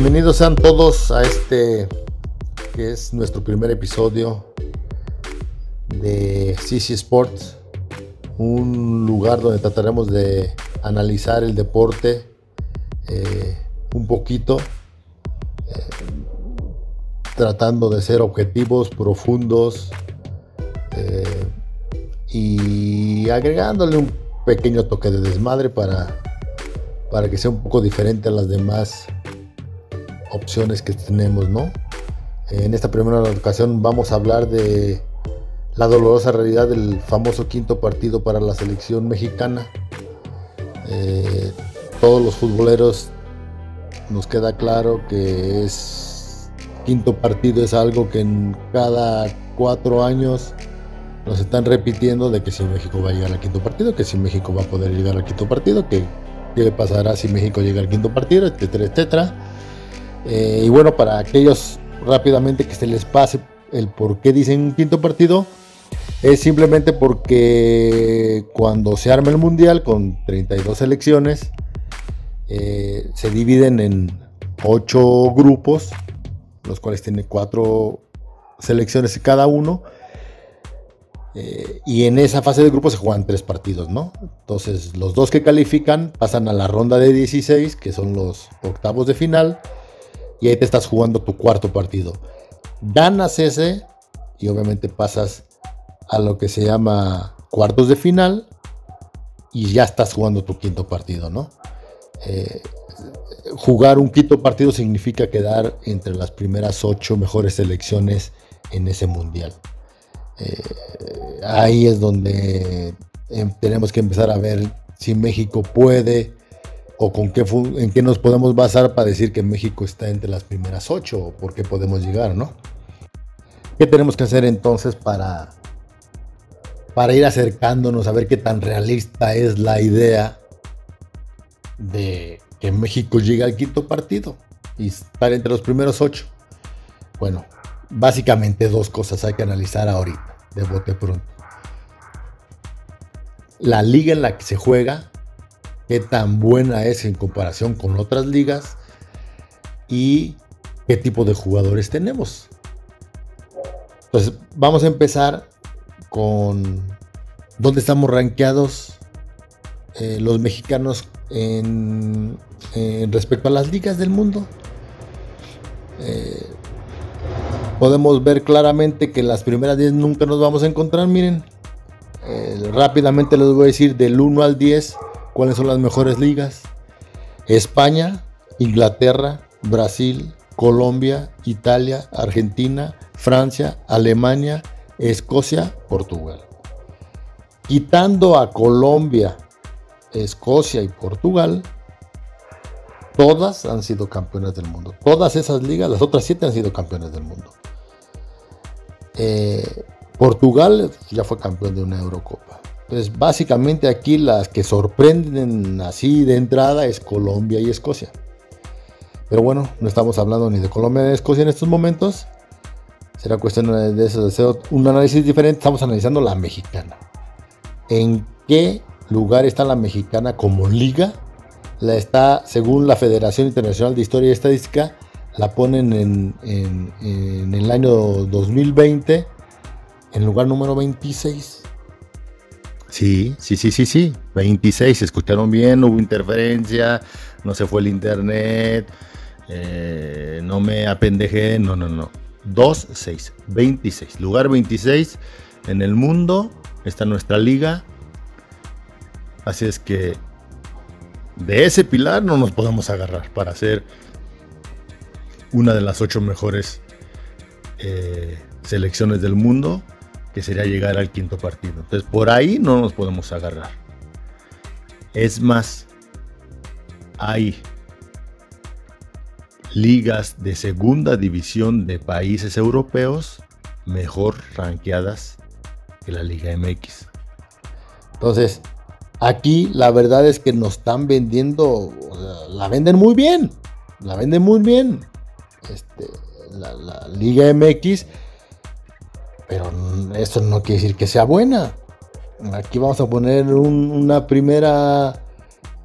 Bienvenidos sean todos a este que es nuestro primer episodio de CC Sports, un lugar donde trataremos de analizar el deporte eh, un poquito, eh, tratando de ser objetivos, profundos eh, y agregándole un pequeño toque de desmadre para, para que sea un poco diferente a las demás opciones que tenemos, ¿no? En esta primera ocasión vamos a hablar de la dolorosa realidad del famoso quinto partido para la selección mexicana. Eh, todos los futboleros nos queda claro que es quinto partido es algo que en cada cuatro años nos están repitiendo de que si México va a llegar al quinto partido, que si México va a poder llegar al quinto partido, que qué pasará si México llega al quinto partido, etcétera, etcétera. Eh, y bueno, para aquellos rápidamente que se les pase el por qué dicen quinto partido, es simplemente porque cuando se arma el mundial con 32 selecciones, eh, se dividen en 8 grupos, los cuales tienen 4 selecciones cada uno. Eh, y en esa fase de grupos se juegan tres partidos, ¿no? Entonces, los dos que califican pasan a la ronda de 16, que son los octavos de final y ahí te estás jugando tu cuarto partido. Ganas ese y obviamente pasas a lo que se llama cuartos de final y ya estás jugando tu quinto partido, ¿no? Eh, jugar un quinto partido significa quedar entre las primeras ocho mejores selecciones en ese mundial. Eh, ahí es donde em, tenemos que empezar a ver si México puede o con qué en qué nos podemos basar para decir que México está entre las primeras ocho o por qué podemos llegar, ¿no? ¿Qué tenemos que hacer entonces para, para ir acercándonos a ver qué tan realista es la idea de que México llegue al quinto partido y estar entre los primeros ocho? Bueno, básicamente dos cosas hay que analizar ahorita, de bote pronto. La liga en la que se juega qué tan buena es en comparación con otras ligas y qué tipo de jugadores tenemos. Entonces, vamos a empezar con dónde estamos rankeados eh, los mexicanos en, respecto a las ligas del mundo. Eh, podemos ver claramente que las primeras 10 nunca nos vamos a encontrar. Miren, eh, rápidamente les voy a decir del 1 al 10 cuáles son las mejores ligas. España, Inglaterra, Brasil, Colombia, Italia, Argentina, Francia, Alemania, Escocia, Portugal. Quitando a Colombia, Escocia y Portugal, todas han sido campeones del mundo. Todas esas ligas, las otras siete han sido campeones del mundo. Eh, Portugal ya fue campeón de una Eurocopa. Entonces, básicamente aquí las que sorprenden así de entrada es Colombia y Escocia. Pero bueno, no estamos hablando ni de Colombia ni de Escocia en estos momentos. Será cuestión de eso, un análisis diferente. Estamos analizando la mexicana. ¿En qué lugar está la mexicana como liga? La está, según la Federación Internacional de Historia y Estadística, la ponen en, en el año 2020 en lugar número 26. Sí, sí, sí, sí, sí. 26, escucharon bien, hubo interferencia, no se fue el internet, eh, no me apendejé, no, no, no. 2, 6, 26. Lugar 26 en el mundo está nuestra liga. Así es que de ese pilar no nos podemos agarrar para ser una de las ocho mejores eh, selecciones del mundo que sería llegar al quinto partido. Entonces por ahí no nos podemos agarrar. Es más, hay ligas de segunda división de países europeos mejor ranqueadas que la Liga MX. Entonces, aquí la verdad es que nos están vendiendo, la venden muy bien, la venden muy bien. Este, la, la Liga MX pero eso no quiere decir que sea buena. Aquí vamos a poner una primera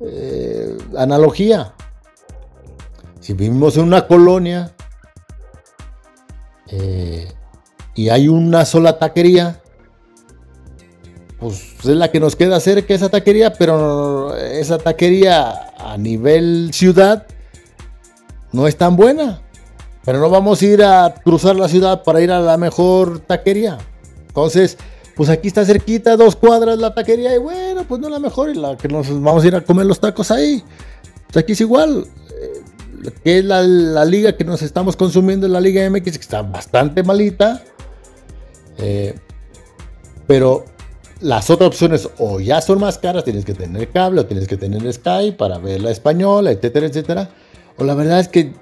eh, analogía. Si vivimos en una colonia eh, y hay una sola taquería, pues es la que nos queda cerca esa taquería, pero esa taquería a nivel ciudad no es tan buena. Pero no vamos a ir a cruzar la ciudad para ir a la mejor taquería. Entonces, pues aquí está cerquita, dos cuadras la taquería, y bueno, pues no la mejor, y la que nos vamos a ir a comer los tacos ahí. Pues aquí es igual. Eh, que es la, liga que nos estamos consumiendo, la Liga MX, que está bastante malita. Eh, pero las otras opciones o ya son más caras, tienes que tener cable o tienes que tener Sky para ver la española, etcétera, etcétera. O la verdad es que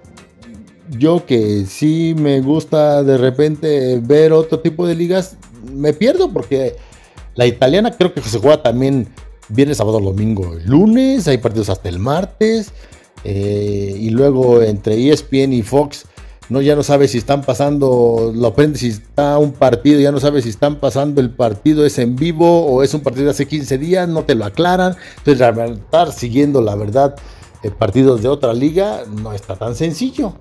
yo que sí me gusta de repente ver otro tipo de ligas, me pierdo porque la italiana creo que se juega también viernes, sábado, domingo, lunes, hay partidos hasta el martes. Eh, y luego entre ESPN y Fox no ya no sabe si están pasando, lo aprende si está un partido, ya no sabe si están pasando el partido es en vivo o es un partido de hace 15 días, no te lo aclaran. Entonces, estar siguiendo la verdad eh, partidos de otra liga no está tan sencillo.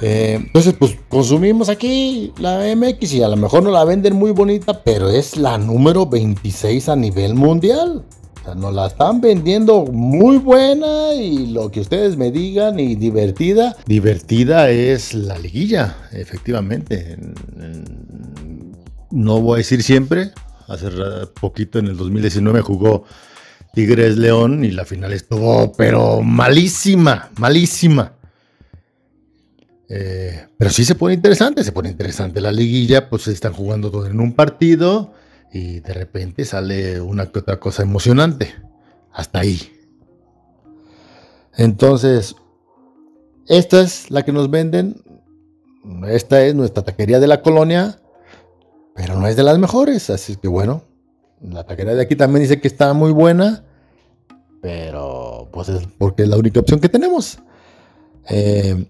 Eh, entonces, pues consumimos aquí la MX y a lo mejor no la venden muy bonita, pero es la número 26 a nivel mundial. O sea, nos la están vendiendo muy buena y lo que ustedes me digan y divertida. Divertida es la liguilla, efectivamente. No voy a decir siempre. Hace poquito en el 2019 jugó Tigres León y la final estuvo, pero malísima, malísima. Eh, pero sí se pone interesante, se pone interesante la liguilla, pues están jugando todo en un partido y de repente sale una que otra cosa emocionante. Hasta ahí. Entonces, esta es la que nos venden. Esta es nuestra taquería de la colonia, pero no es de las mejores. Así que bueno, la taquería de aquí también dice que está muy buena, pero pues es porque es la única opción que tenemos. Eh,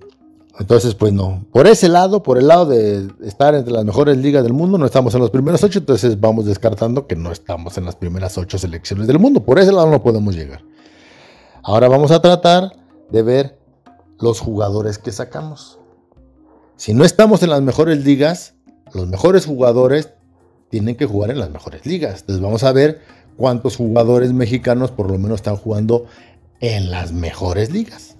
entonces, pues no. Por ese lado, por el lado de estar entre las mejores ligas del mundo, no estamos en los primeros ocho, entonces vamos descartando que no estamos en las primeras ocho selecciones del mundo. Por ese lado no podemos llegar. Ahora vamos a tratar de ver los jugadores que sacamos. Si no estamos en las mejores ligas, los mejores jugadores tienen que jugar en las mejores ligas. Entonces vamos a ver cuántos jugadores mexicanos por lo menos están jugando en las mejores ligas.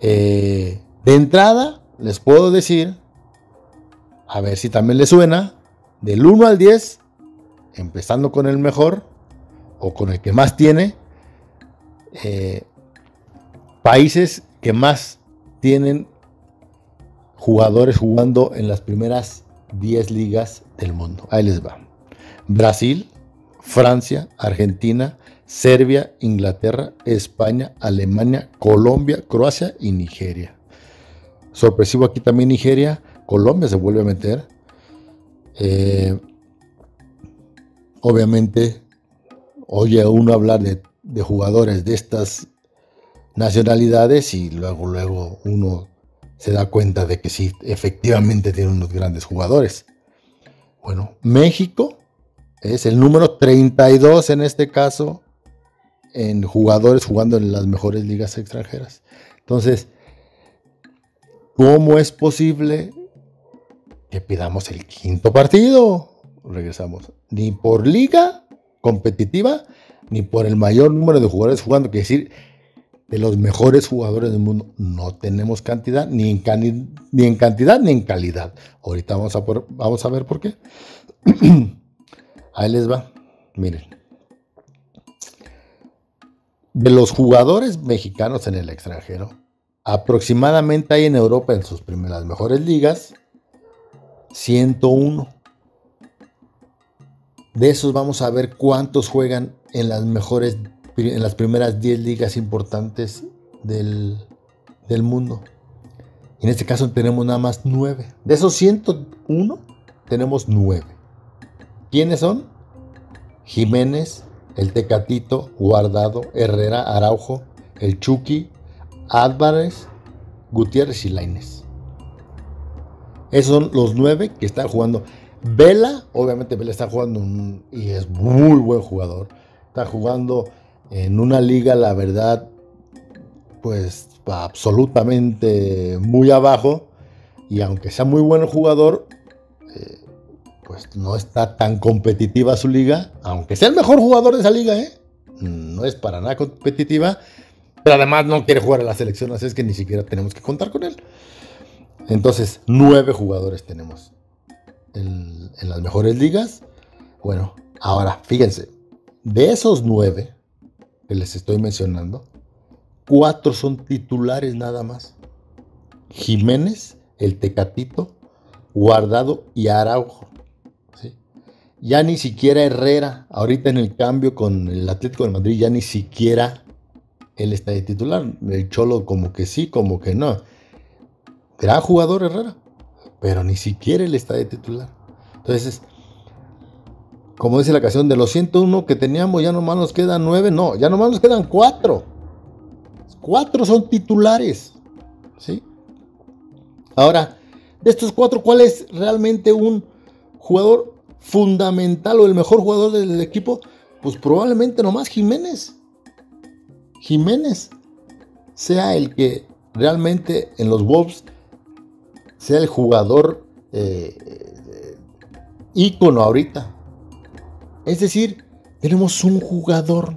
Eh, de entrada, les puedo decir, a ver si también les suena, del 1 al 10, empezando con el mejor o con el que más tiene, eh, países que más tienen jugadores jugando en las primeras 10 ligas del mundo. Ahí les va. Brasil, Francia, Argentina, Serbia, Inglaterra, España, Alemania, Colombia, Croacia y Nigeria. Sorpresivo aquí también Nigeria, Colombia se vuelve a meter. Eh, obviamente, oye uno hablar de, de jugadores de estas nacionalidades y luego, luego uno se da cuenta de que sí, efectivamente tiene unos grandes jugadores. Bueno, México es el número 32 en este caso en jugadores jugando en las mejores ligas extranjeras. Entonces, ¿cómo es posible que pidamos el quinto partido? Regresamos. Ni por liga competitiva, ni por el mayor número de jugadores jugando. Quiere decir, de los mejores jugadores del mundo no tenemos cantidad, ni en, ni en cantidad ni en calidad. Ahorita vamos a, vamos a ver por qué. Ahí les va. Miren de los jugadores mexicanos en el extranjero, aproximadamente hay en Europa en sus primeras mejores ligas 101. De esos vamos a ver cuántos juegan en las mejores, en las primeras 10 ligas importantes del, del mundo. En este caso tenemos nada más 9. De esos 101 tenemos 9. ¿Quiénes son? Jiménez, el Tecatito, Guardado, Herrera, Araujo, el Chucky, Álvarez, Gutiérrez y Laines. Esos son los nueve que están jugando. Vela, obviamente Vela está jugando y es muy buen jugador. Está jugando en una liga, la verdad, pues absolutamente muy abajo y aunque sea muy buen jugador, eh, pues no está tan competitiva su liga, aunque sea el mejor jugador de esa liga, ¿eh? no es para nada competitiva, pero además no quiere jugar a la selección, así es que ni siquiera tenemos que contar con él. Entonces, nueve jugadores tenemos en, en las mejores ligas. Bueno, ahora fíjense, de esos nueve que les estoy mencionando, cuatro son titulares nada más. Jiménez, el Tecatito, Guardado y Araujo. Ya ni siquiera Herrera, ahorita en el cambio con el Atlético de Madrid, ya ni siquiera él está de titular. El Cholo como que sí, como que no. Gran jugador Herrera, pero ni siquiera él está de titular. Entonces, como dice la canción, de los 101 que teníamos, ya nomás nos quedan 9, no, ya nomás nos quedan 4. 4 son titulares. ¿Sí? Ahora, de estos 4, ¿cuál es realmente un jugador fundamental o el mejor jugador del equipo? Pues probablemente nomás Jiménez. Jiménez sea el que realmente en los Wolves sea el jugador eh, ícono ahorita. Es decir, tenemos un jugador,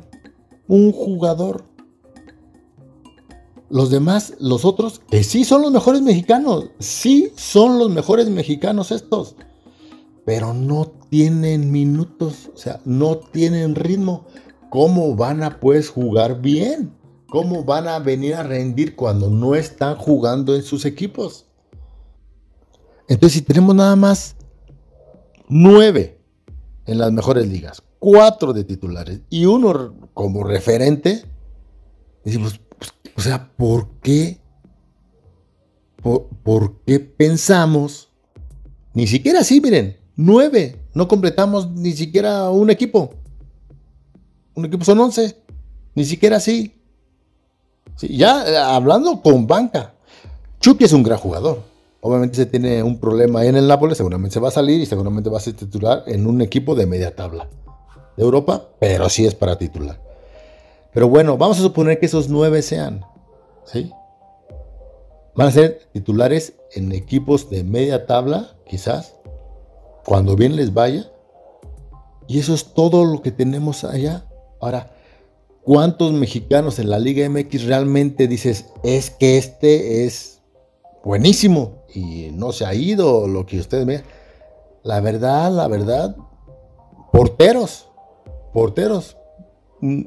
un jugador. Los demás, los otros, que sí son los mejores mexicanos, sí son los mejores mexicanos estos, pero no tienen minutos, o sea, no tienen ritmo. ¿Cómo van a pues jugar bien? ¿Cómo van a venir a rendir cuando no están jugando en sus equipos? Entonces, si tenemos nada más nueve en las mejores ligas, cuatro de titulares y uno como referente, decimos, pues, o sea, ¿por qué? ¿Por, qué pensamos? Ni siquiera así, miren, nueve, no completamos ni siquiera un equipo. Un equipo son once, ni siquiera así. ya eh, hablando con banca, Chucky es un gran jugador. Obviamente se tiene un problema en el Nápoles, seguramente se va a salir y seguramente va a ser titular en un equipo de media tabla de Europa, pero sí es para titular. Pero bueno, vamos a suponer que esos nueve sean, ¿sí? Van a ser titulares en equipos de media tabla, quizás, cuando bien les vaya. Y eso es todo lo que tenemos allá. Ahora, ¿cuántos mexicanos en la Liga MX realmente dices, es que este es buenísimo y no se ha ido lo que ustedes vean? La verdad, la verdad, porteros, porteros. Mm,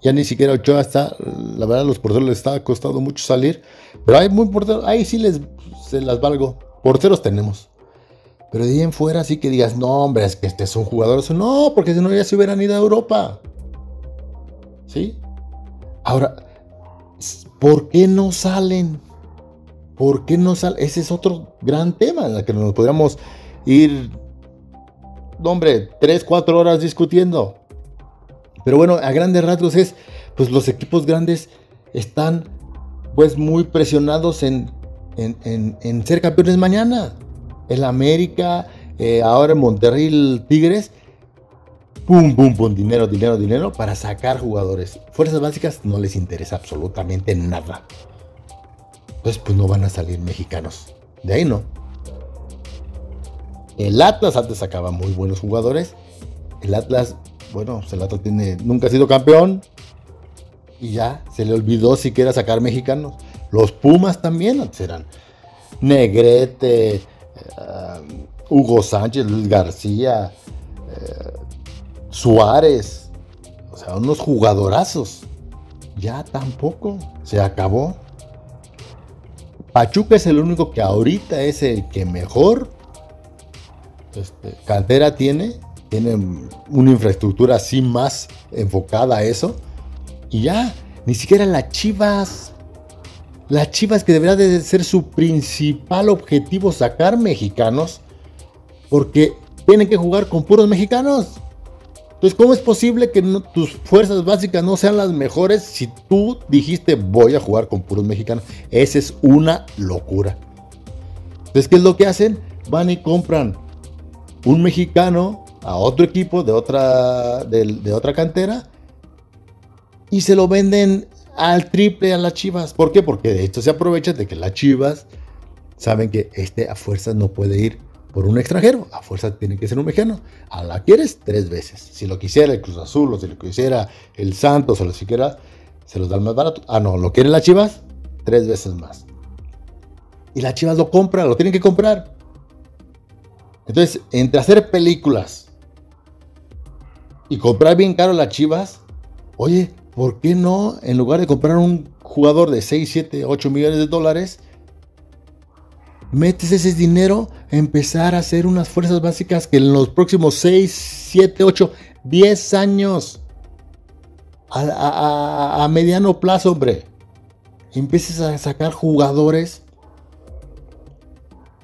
ya ni siquiera Ochoa está, la verdad los porteros les está costando mucho salir, pero hay muy porteros, ahí sí les se las valgo. Porteros tenemos. Pero de ahí en fuera sí que digas, no, hombre, es que este es un jugador. No, porque si no ya se hubieran ido a Europa. ¿Sí? Ahora, ¿por qué no salen? ¿Por qué no salen? Ese es otro gran tema en el que nos podríamos ir, hombre, tres, cuatro horas discutiendo. Pero bueno, a grandes rasgos es, pues los equipos grandes están pues muy presionados en, en, ser campeones mañana. El América, eh, ahora en Monterrey Tigres, pum, pum, pum, dinero, dinero, dinero para sacar jugadores. Fuerzas básicas no les interesa absolutamente nada. Entonces pues no van a salir mexicanos. De ahí no. El Atlas antes sacaba muy buenos jugadores. El Atlas bueno, Celato tiene, nunca ha sido campeón y ya se le olvidó siquiera sacar mexicanos. Los Pumas también serán Negrete, eh, Hugo Sánchez, Luis García, eh, Suárez, o sea, unos jugadorazos. Ya tampoco, se acabó. Pachuca es el único que ahorita es el que mejor este, cantera tiene tienen una infraestructura así más enfocada a eso. Y ya, ni siquiera las Chivas. Las Chivas que debería de ser su principal objetivo sacar mexicanos. Porque tienen que jugar con puros mexicanos. Entonces, ¿cómo es posible que tus fuerzas básicas no sean las mejores si tú dijiste voy a jugar con puros mexicanos? Esa es una locura. Entonces, ¿qué es lo que hacen? Van y compran un mexicano a otro equipo de otra, de, otra cantera y se lo venden al triple a las Chivas. ¿Por qué? Porque de esto se aprovecha de que las Chivas saben que este a fuerzas no puede ir por un extranjero. A fuerza tiene que ser un mexicano. A la quieres tres veces. Si lo quisiera el Cruz Azul o si lo quisiera el Santos o lo siquiera, se los dan más barato. Ah, no, lo quieren las Chivas, tres veces más. Y las Chivas lo compran, lo tienen que comprar. Entonces, entre hacer películas y comprar bien caro las Chivas, oye, ¿por qué no, en lugar de comprar un jugador de 6, 7, 8 millones de dólares, metes ese dinero a empezar a hacer unas fuerzas básicas que en los próximos 6, 7, 8, 10 años, a, mediano plazo, hombre, empieces a sacar jugadores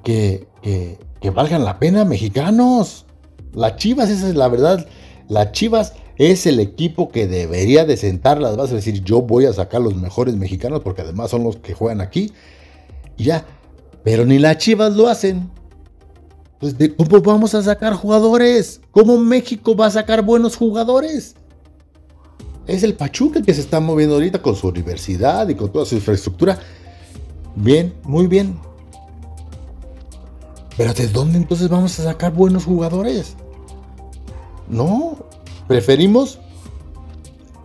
que, que, valgan la pena, mexicanos. Las Chivas, esa es la verdad. Las Chivas es el equipo que debería de sentar las bases, decir, yo voy a sacar los mejores mexicanos, porque además son los que juegan aquí. Y ya, pero ni las Chivas lo hacen. Pues ¿cómo vamos a sacar jugadores? ¿Cómo México va a sacar buenos jugadores? Es el Pachuca que se está moviendo ahorita con su universidad y con toda su infraestructura. Bien, muy bien. Pero ¿de dónde entonces vamos a sacar buenos jugadores? No, preferimos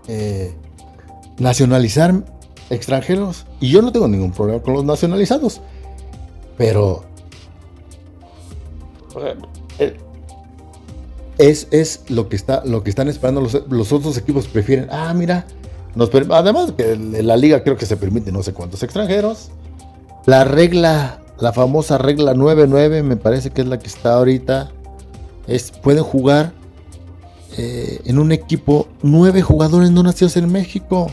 eh, nacionalizar extranjeros. Y yo no tengo ningún problema con los nacionalizados. Pero eh, es, es lo, que está, lo que están esperando los, otros equipos. Prefieren, ah, mira, nos, además que en la liga creo que se permite no sé cuántos extranjeros. La regla, la famosa regla 9-9, me parece que es la que está ahorita. Es, pueden jugar eh, en un equipo nueve jugadores no nacidos en México.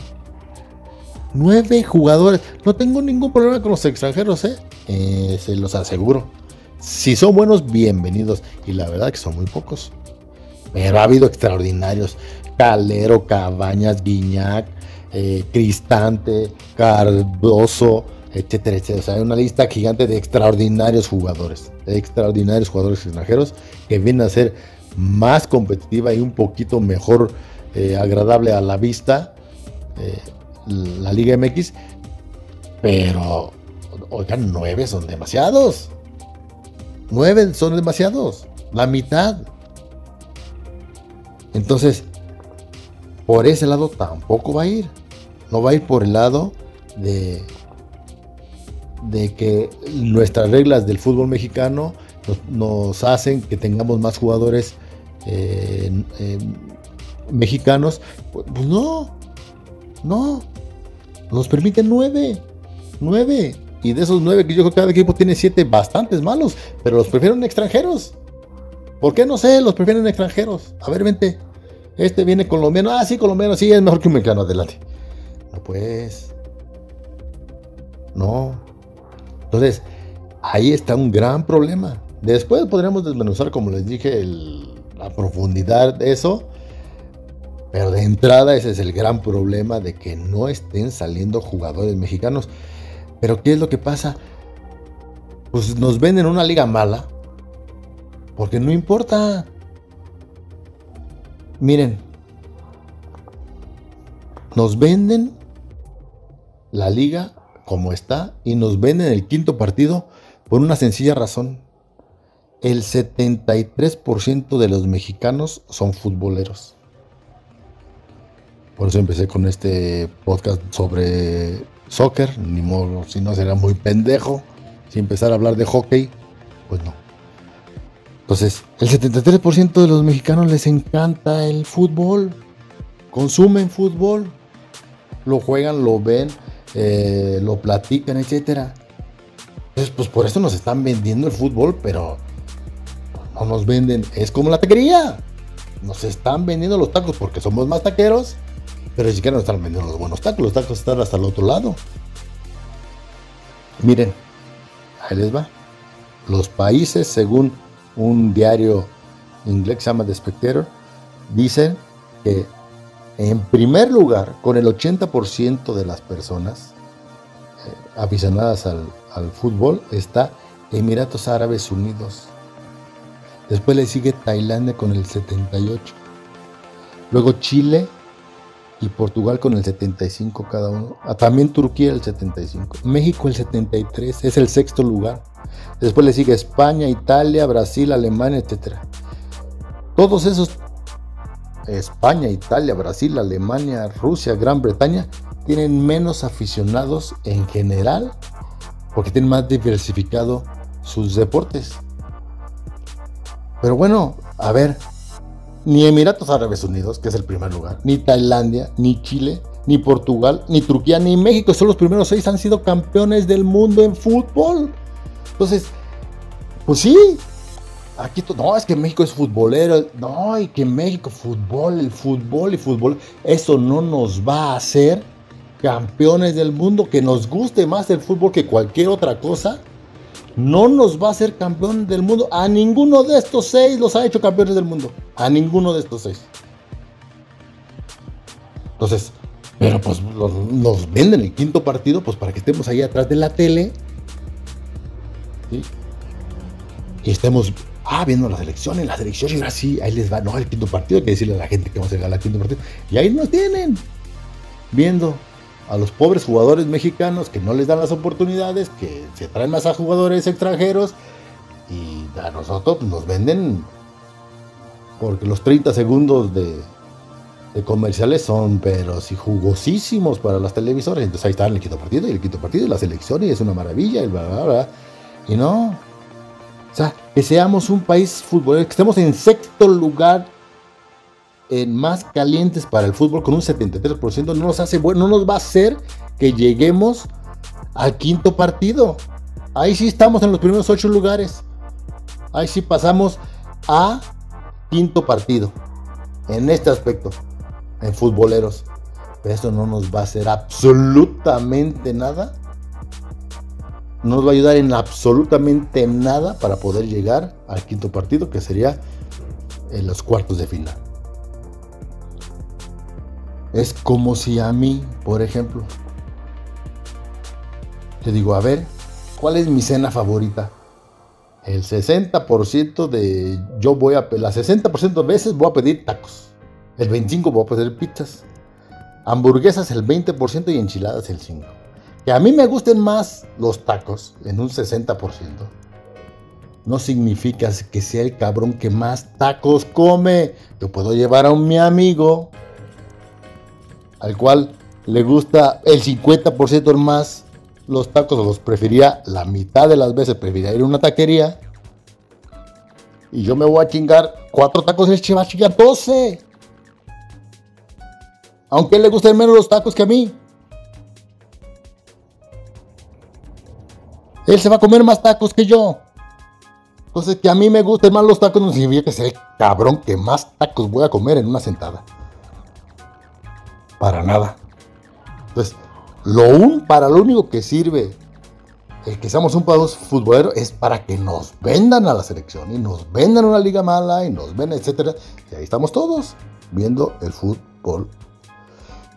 Nueve jugadores. No tengo ningún problema con los extranjeros, ¿eh? Eh, se los aseguro. Si son buenos, bienvenidos. Y la verdad que son muy pocos. Pero ha habido extraordinarios. Calero, Cabañas, Guiñac, Cristante, Cardoso, etcétera, etcétera. O hay una lista gigante de extraordinarios jugadores. Extraordinarios jugadores extranjeros que vienen a ser más competitiva y un poquito mejor eh, agradable a la vista. la Liga MX. Pero Oigan, nueve son demasiados. Nueve son demasiados. La mitad. Entonces, por ese lado tampoco va a ir. No va a ir por el lado de, de que nuestras reglas del fútbol mexicano nos, hacen que tengamos más jugadores mexicanos. Pues, pues no, no. Nos permiten nueve. Nueve. Y de esos nueve que yo creo que cada equipo tiene siete bastantes malos, pero los prefieren extranjeros. ¿Por qué no sé? Los prefieren extranjeros. A ver, vente. Este viene colombiano. Ah, sí, colombiano, sí, es mejor que un mexicano. Adelante. No, pues. No. Entonces, ahí está un gran problema. Después podríamos desmenuzar, como les dije, la profundidad de eso. Pero de entrada ese es el gran problema de que no estén saliendo jugadores mexicanos. Pero ¿qué es lo que pasa? Pues nos venden una liga mala. Porque no importa. Miren. Nos venden la liga como está y nos venden el quinto partido por una sencilla razón. El 73% de los mexicanos son futboleros. Por eso empecé con este podcast sobre soccer, ni modo, si no sería muy pendejo. Si empezar a hablar de hockey, pues no. Entonces, el 73% de los mexicanos les encanta el fútbol. Consumen fútbol. Lo juegan, lo ven, eh, lo platican, etc. Entonces, pues por eso nos están vendiendo el fútbol, pero no nos venden. Es como la taquería. Nos están vendiendo los tacos porque somos más taqueros pero ni siquiera nos están vendiendo los buenos tacos. Los tacos están hasta el otro lado. Miren, ahí les va. Los países, según un diario inglés que se llama The Spectator, dicen que en primer lugar, con el 80% de las personas eh, aficionadas al, al fútbol, está Emiratos Árabes Unidos. Después le sigue Tailandia con el 78. Luego Chile y Portugal con el 75 cada uno. Ah, también Turquía el 75. México el 73, es el sexto lugar. Después le sigue España, Italia, Brasil, Alemania, etc. Todos esos, España, Italia, Brasil, Alemania, Rusia, Gran Bretaña, tienen menos aficionados en general porque tienen más diversificado sus deportes. Pero bueno, a ver, ni Emiratos Árabes Unidos, que es el primer lugar, ni Tailandia, ni Chile, ni Portugal, ni Turquía, ni México, son los primeros seis, han sido campeones del mundo en fútbol. Entonces, pues sí, aquí no, es que México es futbolero, no, y que México fútbol, el fútbol y fútbol, eso no nos va a hacer campeones del mundo, que nos guste más el fútbol que cualquier otra cosa no nos va a ser campeón del mundo. A ninguno de estos seis los ha hecho campeones del mundo. A ninguno de estos seis. Entonces, pero pues nos venden el quinto partido, pues para que estemos ahí atrás de la tele. Y estemos, ah, viendo las elecciones, las elecciones, ahora sí, ahí les va, no, el quinto partido, hay que decirle a la gente que vamos a llegar al quinto partido. Y ahí nos tienen, viendo a los pobres jugadores mexicanos que no les dan las oportunidades, que se traen más a jugadores extranjeros y a nosotros nos venden porque los 30 segundos de, comerciales son pero si jugosísimos para las televisoras. Entonces ahí está el quinto partido y el quinto partido y la selección y es una maravilla y bla, bla, bla. Y no. O sea, que seamos un país futbolero, que estemos en sexto lugar más calientes para el fútbol con un 73% no nos hace bueno, no nos va a hacer que lleguemos al quinto partido. Ahí sí estamos en los primeros ocho lugares. Ahí sí pasamos a quinto partido. En este aspecto, en futboleros. Pero eso no nos va a hacer absolutamente nada. No nos va a ayudar en absolutamente nada para poder llegar al quinto partido, que sería en los cuartos de final. Es como si a mí, por ejemplo, te digo, a ver, ¿cuál es mi cena favorita? El 60% de yo voy a las 60% de veces voy a pedir tacos. El 25 voy a pedir pizzas. Hamburguesas el 20% y enchiladas el 5. Que a mí me gusten más los tacos en un 60%. No significa que sea el cabrón que más tacos come. Yo puedo llevar a un mi amigo al cual le gusta el 50% más los tacos, o los prefería la mitad de las veces, prefería ir a una taquería. Y yo me voy a chingar cuatro tacos, él va a chingar 12. Aunque le gusten menos los tacos que a mí. Él se va a comer más tacos que yo. Entonces, que a mí me gusten más los tacos no significa que sea el cabrón que más tacos voy a comer en una sentada para nada. Entonces, lo para lo único que sirve el que seamos un país futbolero es para que nos vendan a la selección y nos vendan una liga mala y nos vendan, etcétera. Y ahí estamos todos viendo el fútbol.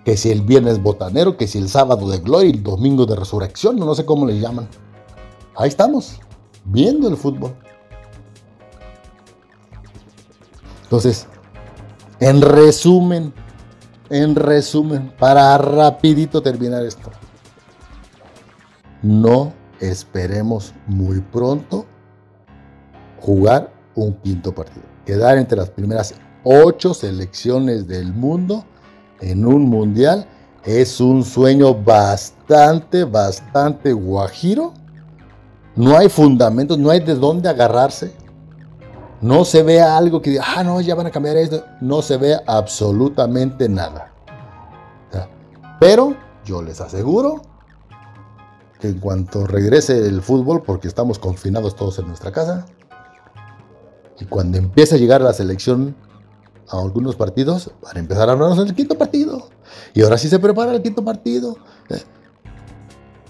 Que si el viernes botanero, que si el sábado de gloria y el domingo de resurrección, no sé cómo le llaman. Ahí estamos, viendo el fútbol. Entonces, en resumen, en resumen, para rapidito terminar esto. No esperemos muy pronto jugar un quinto partido. Quedar entre las primeras ocho selecciones del mundo en un mundial es un sueño bastante, bastante guajiro. No hay fundamentos, no hay de dónde agarrarse. No se ve algo que diga, ah, no, ya van a cambiar esto. No se ve absolutamente nada. Pero yo les aseguro que en cuanto regrese el fútbol, porque estamos confinados todos en nuestra casa, y cuando empiece a llegar la selección a algunos partidos, van a empezar a hablarnos en el quinto partido. Y ahora sí se prepara el quinto partido.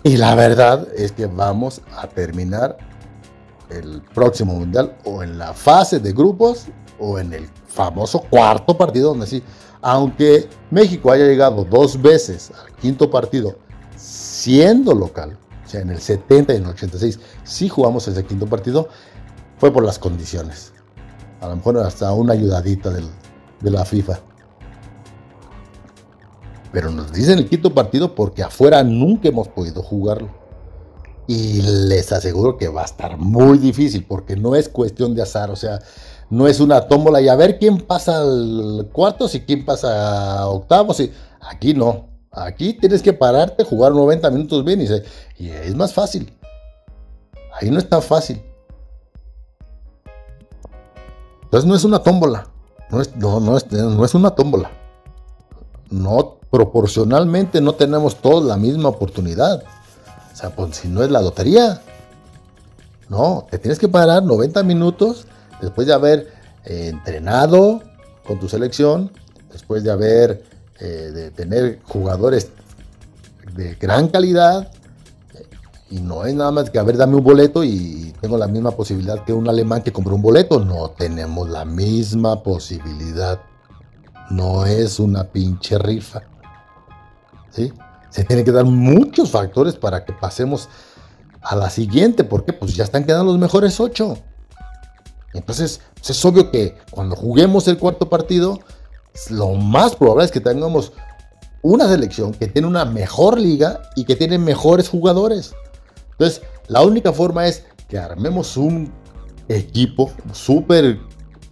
Y la verdad es que vamos a terminar el próximo mundial o en la fase de grupos o en el famoso cuarto partido donde sí, aunque México haya llegado dos veces al quinto partido siendo local, o sea, en el 70 y en el 86 sí jugamos ese quinto partido, fue por las condiciones. A lo mejor hasta una ayudadita de la FIFA. Pero nos dicen el quinto partido porque afuera nunca hemos podido jugarlo. Y les aseguro que va a estar muy difícil porque no es cuestión de azar. O sea, no es una tómbola y a ver quién pasa al cuartos y quién pasa a octavos. Aquí no. Aquí tienes que pararte, jugar 90 minutos bien y, y es más fácil. Ahí no es tan fácil. Entonces no es una tómbola. No es, no es, no es una tómbola. No, proporcionalmente no tenemos todos la misma oportunidad. O sea, pues si no es la lotería. No, te tienes que parar 90 minutos después de haber eh, entrenado con tu selección, después de haber, eh, de tener jugadores de gran calidad, y no es nada más que, a ver, dame un boleto y tengo la misma posibilidad que un alemán que compró un boleto. No tenemos la misma posibilidad. No es una pinche rifa. ¿Sí? Se tienen que dar muchos factores para que pasemos a la siguiente, porque pues ya están quedando los mejores ocho. Entonces, pues, es obvio que cuando juguemos el cuarto partido, lo más probable es que tengamos una selección que tiene una mejor liga y que tiene mejores jugadores. Entonces, la única forma es que armemos un equipo súper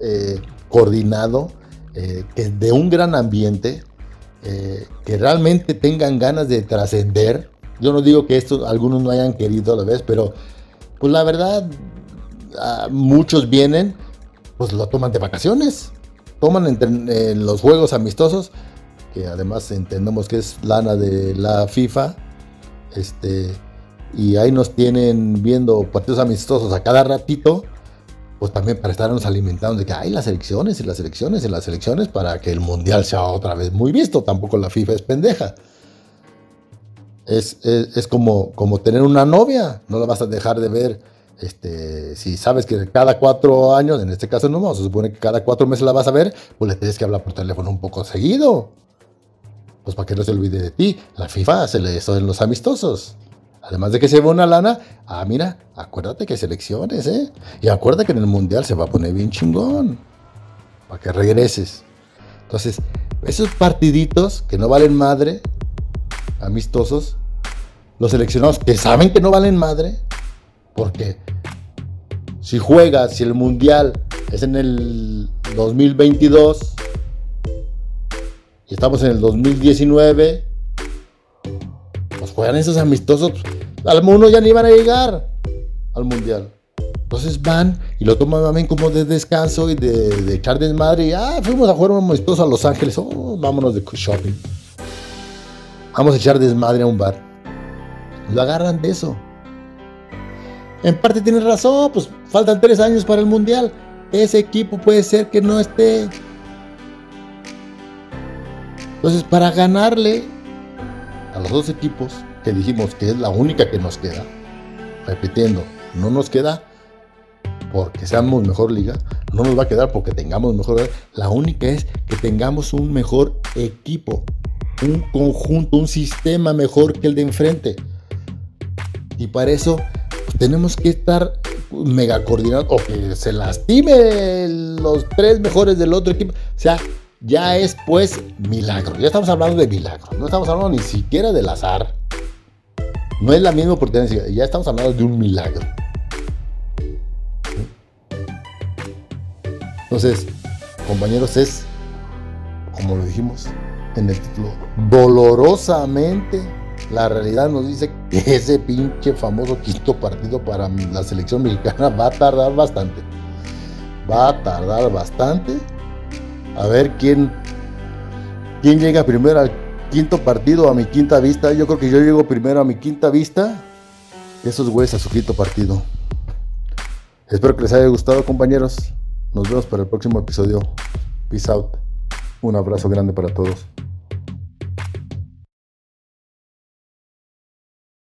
eh, coordinado, eh, de un gran ambiente, eh, que realmente tengan ganas de trascender. Yo no digo que estos algunos no hayan querido a la vez, pero pues la verdad, muchos vienen, pues lo toman de vacaciones, toman entre, los juegos amistosos, que además entendemos que es lana de la FIFA, este, y ahí nos tienen viendo partidos amistosos a cada ratito, pues también para estarnos alimentando de que hay las elecciones y las elecciones y las elecciones para que el mundial sea otra vez muy visto. Tampoco la FIFA es pendeja. Es, como, como tener una novia, no la vas a dejar de ver. Este, si sabes que cada cuatro años, en este caso no, se supone que cada cuatro meses la vas a ver, pues le tienes que hablar por teléfono un poco seguido. Pues para que no se olvide de ti. La FIFA se le en los amistosos. Además de que se ve una lana, ah, mira, acuérdate que selecciones, ¿eh? Y acuérdate que en el mundial se va a poner bien chingón. Para que regreses. Entonces, esos partiditos que no valen madre, amistosos, los seleccionados que saben que no valen madre, porque si juegas, si el mundial es en el 2022 y estamos en el 2019, pues juegan esos amistosos algunos ya ni iban a llegar al mundial. Entonces van y lo toman también como de descanso y de, de echar desmadre. Y ah, fuimos a jugar un amistoso a Los Ángeles. Oh, vámonos de shopping. Vamos a echar desmadre a un bar. Lo agarran de eso. En parte tienes razón, pues faltan tres años para el mundial. Ese equipo puede ser que no esté. Entonces, para ganarle a los dos equipos, que dijimos que es la única que nos queda, repitiendo, no nos queda porque seamos mejor liga, no nos va a quedar porque tengamos mejor la única es que tengamos un mejor equipo, un conjunto, un sistema mejor que el de enfrente. Y para eso pues, tenemos que estar mega coordinados o que se lastime los tres mejores del otro equipo. O sea, ya es pues milagro. Ya estamos hablando de milagro. No estamos hablando ni siquiera del azar. No es la misma oportunidad, ya estamos hablando de un milagro. Entonces, compañeros, es, como lo dijimos en el título, dolorosamente la realidad nos dice que ese pinche famoso quinto partido para la selección mexicana va a tardar bastante. Va a tardar bastante. A ver quién, quién llega primero al quinto partido, a mi quinta vista. Yo creo que yo llego primero a mi quinta vista. Esos güeyes a su quinto partido. Espero que les haya gustado, compañeros. Nos vemos para el próximo episodio. Peace out. Un abrazo grande para todos.